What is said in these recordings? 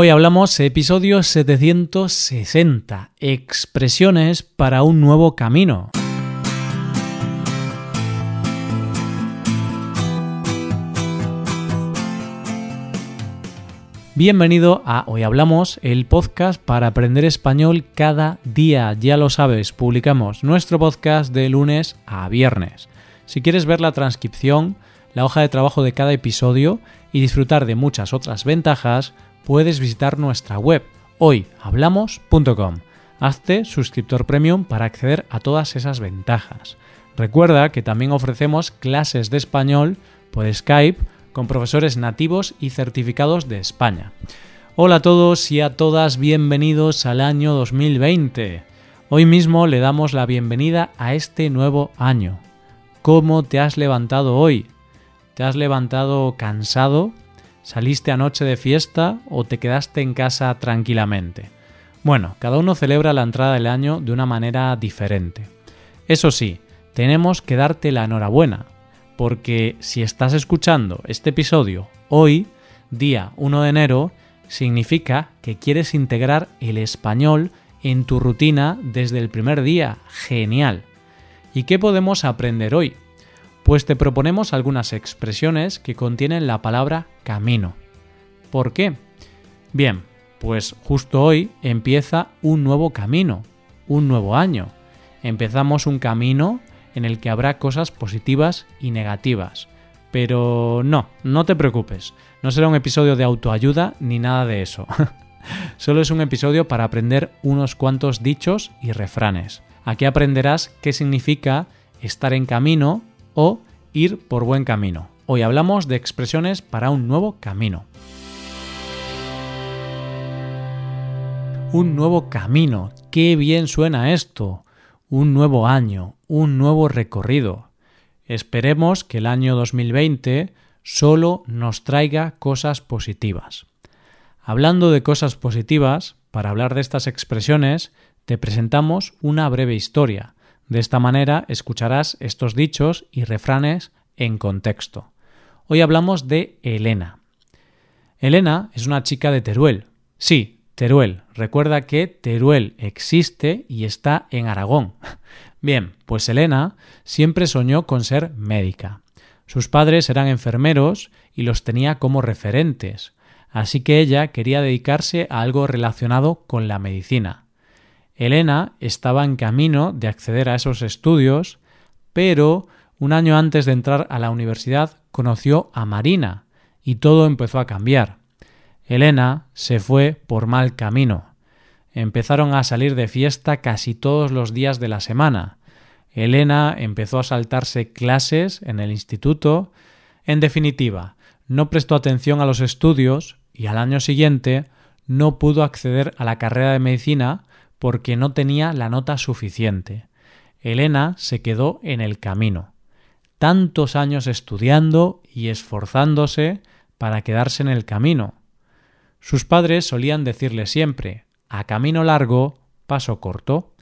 Hoy hablamos episodio 760, expresiones para un nuevo camino. Bienvenido a Hoy Hablamos, el podcast para aprender español cada día. Ya lo sabes, publicamos nuestro podcast de lunes a viernes. Si quieres ver la transcripción, la hoja de trabajo de cada episodio y disfrutar de muchas otras ventajas, puedes visitar nuestra web hoyhablamos.com. Hazte suscriptor premium para acceder a todas esas ventajas. Recuerda que también ofrecemos clases de español por Skype con profesores nativos y certificados de España. Hola a todos y a todas, bienvenidos al año 2020. Hoy mismo le damos la bienvenida a este nuevo año. ¿Cómo te has levantado hoy? ¿Te has levantado cansado? ¿Saliste anoche de fiesta o te quedaste en casa tranquilamente? Bueno, cada uno celebra la entrada del año de una manera diferente. Eso sí, tenemos que darte la enhorabuena, porque si estás escuchando este episodio hoy, día 1 de enero, significa que quieres integrar el español en tu rutina desde el primer día. Genial. ¿Y qué podemos aprender hoy? Pues te proponemos algunas expresiones que contienen la palabra camino. ¿Por qué? Bien, pues justo hoy empieza un nuevo camino, un nuevo año. Empezamos un camino en el que habrá cosas positivas y negativas. Pero no, no te preocupes, no será un episodio de autoayuda ni nada de eso. Solo es un episodio para aprender unos cuantos dichos y refranes. Aquí aprenderás qué significa estar en camino o ir por buen camino. Hoy hablamos de expresiones para un nuevo camino. Un nuevo camino. Qué bien suena esto. Un nuevo año, un nuevo recorrido. Esperemos que el año 2020 solo nos traiga cosas positivas. Hablando de cosas positivas, para hablar de estas expresiones, te presentamos una breve historia de esta manera escucharás estos dichos y refranes en contexto. Hoy hablamos de Elena. Elena es una chica de Teruel. Sí, Teruel. Recuerda que Teruel existe y está en Aragón. Bien, pues Elena siempre soñó con ser médica. Sus padres eran enfermeros y los tenía como referentes, así que ella quería dedicarse a algo relacionado con la medicina. Elena estaba en camino de acceder a esos estudios, pero un año antes de entrar a la universidad conoció a Marina y todo empezó a cambiar. Elena se fue por mal camino. Empezaron a salir de fiesta casi todos los días de la semana. Elena empezó a saltarse clases en el instituto. En definitiva, no prestó atención a los estudios y al año siguiente no pudo acceder a la carrera de medicina porque no tenía la nota suficiente. Elena se quedó en el camino. Tantos años estudiando y esforzándose para quedarse en el camino. Sus padres solían decirle siempre a camino largo, paso corto.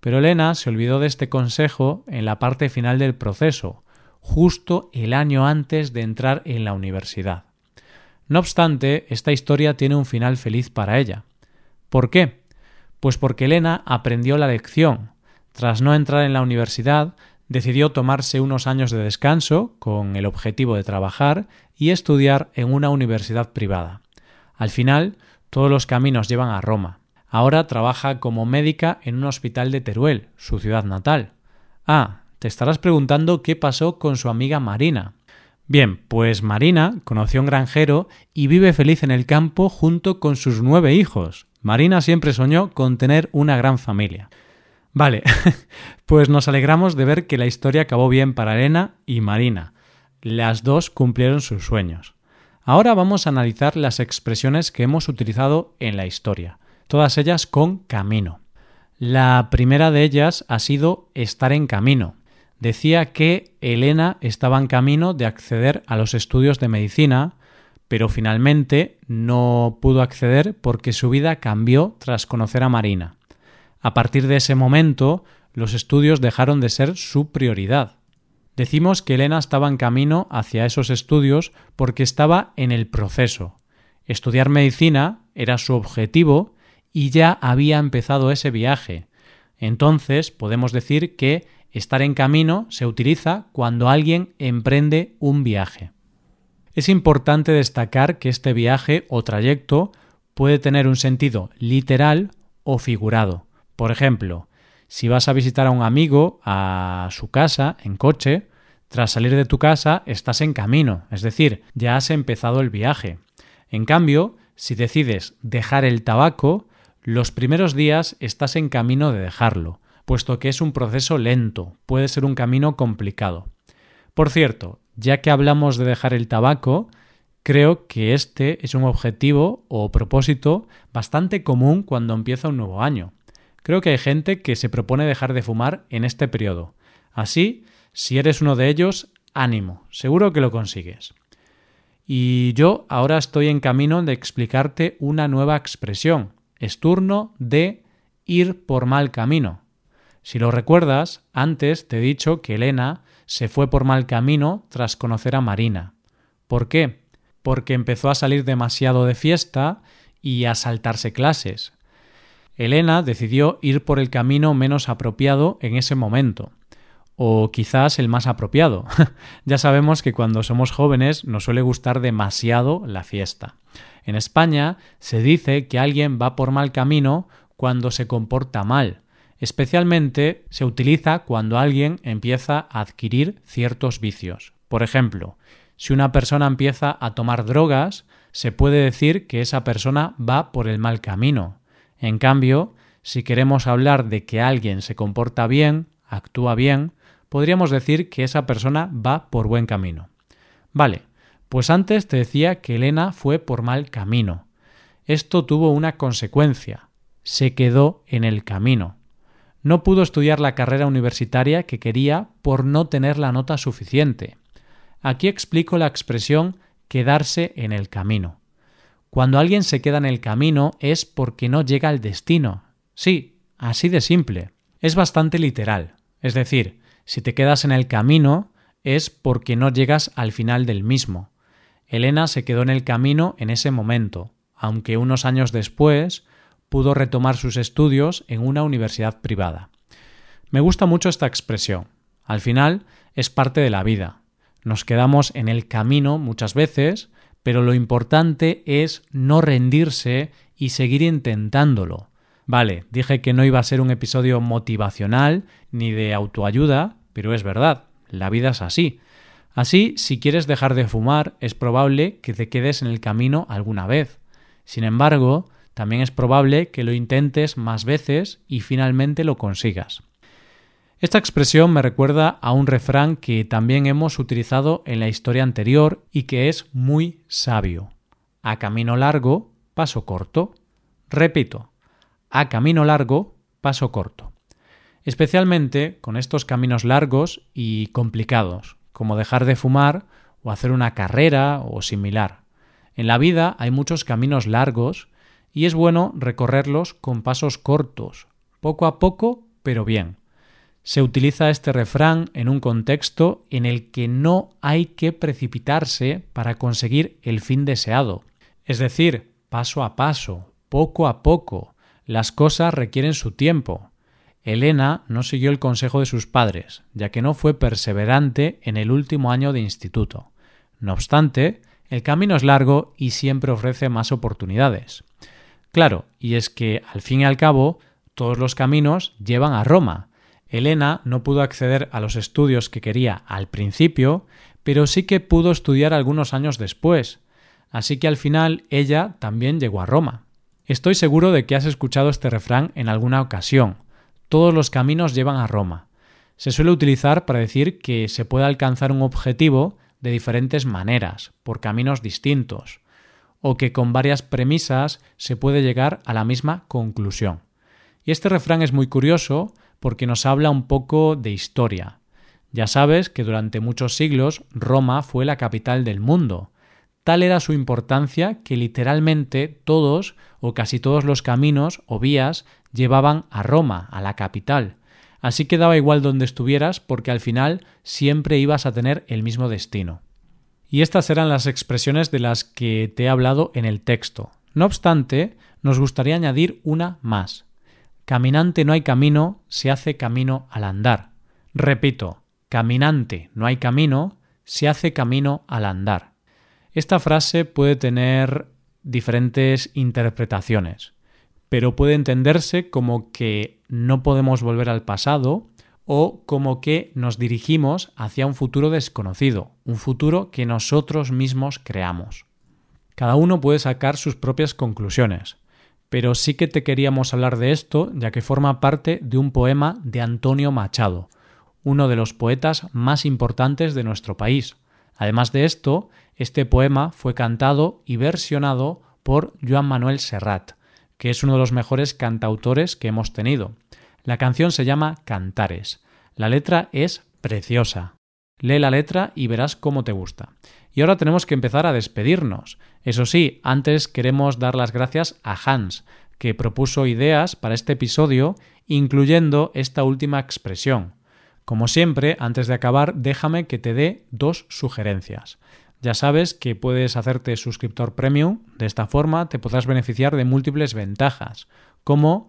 Pero Elena se olvidó de este consejo en la parte final del proceso, justo el año antes de entrar en la universidad. No obstante, esta historia tiene un final feliz para ella. ¿Por qué? Pues porque Elena aprendió la lección. Tras no entrar en la universidad, decidió tomarse unos años de descanso con el objetivo de trabajar y estudiar en una universidad privada. Al final, todos los caminos llevan a Roma. Ahora trabaja como médica en un hospital de Teruel, su ciudad natal. Ah, te estarás preguntando qué pasó con su amiga Marina. Bien, pues Marina conoció a un granjero y vive feliz en el campo junto con sus nueve hijos. Marina siempre soñó con tener una gran familia. Vale, pues nos alegramos de ver que la historia acabó bien para Elena y Marina. Las dos cumplieron sus sueños. Ahora vamos a analizar las expresiones que hemos utilizado en la historia, todas ellas con camino. La primera de ellas ha sido estar en camino. Decía que Elena estaba en camino de acceder a los estudios de medicina, pero finalmente no pudo acceder porque su vida cambió tras conocer a Marina. A partir de ese momento, los estudios dejaron de ser su prioridad. Decimos que Elena estaba en camino hacia esos estudios porque estaba en el proceso. Estudiar medicina era su objetivo y ya había empezado ese viaje. Entonces podemos decir que estar en camino se utiliza cuando alguien emprende un viaje. Es importante destacar que este viaje o trayecto puede tener un sentido literal o figurado. Por ejemplo, si vas a visitar a un amigo a su casa en coche, tras salir de tu casa estás en camino, es decir, ya has empezado el viaje. En cambio, si decides dejar el tabaco, los primeros días estás en camino de dejarlo, puesto que es un proceso lento, puede ser un camino complicado. Por cierto, ya que hablamos de dejar el tabaco, creo que este es un objetivo o propósito bastante común cuando empieza un nuevo año. Creo que hay gente que se propone dejar de fumar en este periodo. Así, si eres uno de ellos, ánimo, seguro que lo consigues. Y yo ahora estoy en camino de explicarte una nueva expresión. Es turno de ir por mal camino. Si lo recuerdas, antes te he dicho que Elena se fue por mal camino tras conocer a Marina. ¿Por qué? Porque empezó a salir demasiado de fiesta y a saltarse clases. Elena decidió ir por el camino menos apropiado en ese momento o quizás el más apropiado. ya sabemos que cuando somos jóvenes nos suele gustar demasiado la fiesta. En España se dice que alguien va por mal camino cuando se comporta mal. Especialmente se utiliza cuando alguien empieza a adquirir ciertos vicios. Por ejemplo, si una persona empieza a tomar drogas, se puede decir que esa persona va por el mal camino. En cambio, si queremos hablar de que alguien se comporta bien, actúa bien, podríamos decir que esa persona va por buen camino. Vale, pues antes te decía que Elena fue por mal camino. Esto tuvo una consecuencia. Se quedó en el camino. No pudo estudiar la carrera universitaria que quería por no tener la nota suficiente. Aquí explico la expresión quedarse en el camino. Cuando alguien se queda en el camino es porque no llega al destino. Sí, así de simple. Es bastante literal. Es decir, si te quedas en el camino es porque no llegas al final del mismo. Elena se quedó en el camino en ese momento, aunque unos años después pudo retomar sus estudios en una universidad privada. Me gusta mucho esta expresión. Al final es parte de la vida. Nos quedamos en el camino muchas veces, pero lo importante es no rendirse y seguir intentándolo. Vale, dije que no iba a ser un episodio motivacional ni de autoayuda, pero es verdad, la vida es así. Así, si quieres dejar de fumar, es probable que te quedes en el camino alguna vez. Sin embargo, también es probable que lo intentes más veces y finalmente lo consigas. Esta expresión me recuerda a un refrán que también hemos utilizado en la historia anterior y que es muy sabio. A camino largo, paso corto. Repito, a camino largo, paso corto. Especialmente con estos caminos largos y complicados, como dejar de fumar o hacer una carrera o similar. En la vida hay muchos caminos largos y es bueno recorrerlos con pasos cortos, poco a poco, pero bien. Se utiliza este refrán en un contexto en el que no hay que precipitarse para conseguir el fin deseado, es decir, paso a paso, poco a poco, las cosas requieren su tiempo. Elena no siguió el consejo de sus padres, ya que no fue perseverante en el último año de instituto. No obstante, el camino es largo y siempre ofrece más oportunidades. Claro, y es que, al fin y al cabo, todos los caminos llevan a Roma. Elena no pudo acceder a los estudios que quería al principio, pero sí que pudo estudiar algunos años después. Así que al final ella también llegó a Roma. Estoy seguro de que has escuchado este refrán en alguna ocasión. Todos los caminos llevan a Roma. Se suele utilizar para decir que se puede alcanzar un objetivo de diferentes maneras, por caminos distintos, o que con varias premisas se puede llegar a la misma conclusión. Y este refrán es muy curioso porque nos habla un poco de historia. Ya sabes que durante muchos siglos Roma fue la capital del mundo, Tal era su importancia que literalmente todos o casi todos los caminos o vías llevaban a Roma, a la capital. Así que daba igual donde estuvieras porque al final siempre ibas a tener el mismo destino. Y estas serán las expresiones de las que te he hablado en el texto. No obstante, nos gustaría añadir una más. Caminante no hay camino, se hace camino al andar. Repito, caminante no hay camino, se hace camino al andar. Esta frase puede tener diferentes interpretaciones, pero puede entenderse como que no podemos volver al pasado o como que nos dirigimos hacia un futuro desconocido, un futuro que nosotros mismos creamos. Cada uno puede sacar sus propias conclusiones, pero sí que te queríamos hablar de esto ya que forma parte de un poema de Antonio Machado, uno de los poetas más importantes de nuestro país. Además de esto, este poema fue cantado y versionado por Joan Manuel Serrat, que es uno de los mejores cantautores que hemos tenido. La canción se llama Cantares. La letra es preciosa. Lee la letra y verás cómo te gusta. Y ahora tenemos que empezar a despedirnos. Eso sí, antes queremos dar las gracias a Hans, que propuso ideas para este episodio, incluyendo esta última expresión. Como siempre, antes de acabar, déjame que te dé dos sugerencias. Ya sabes que puedes hacerte suscriptor premium, de esta forma te podrás beneficiar de múltiples ventajas, como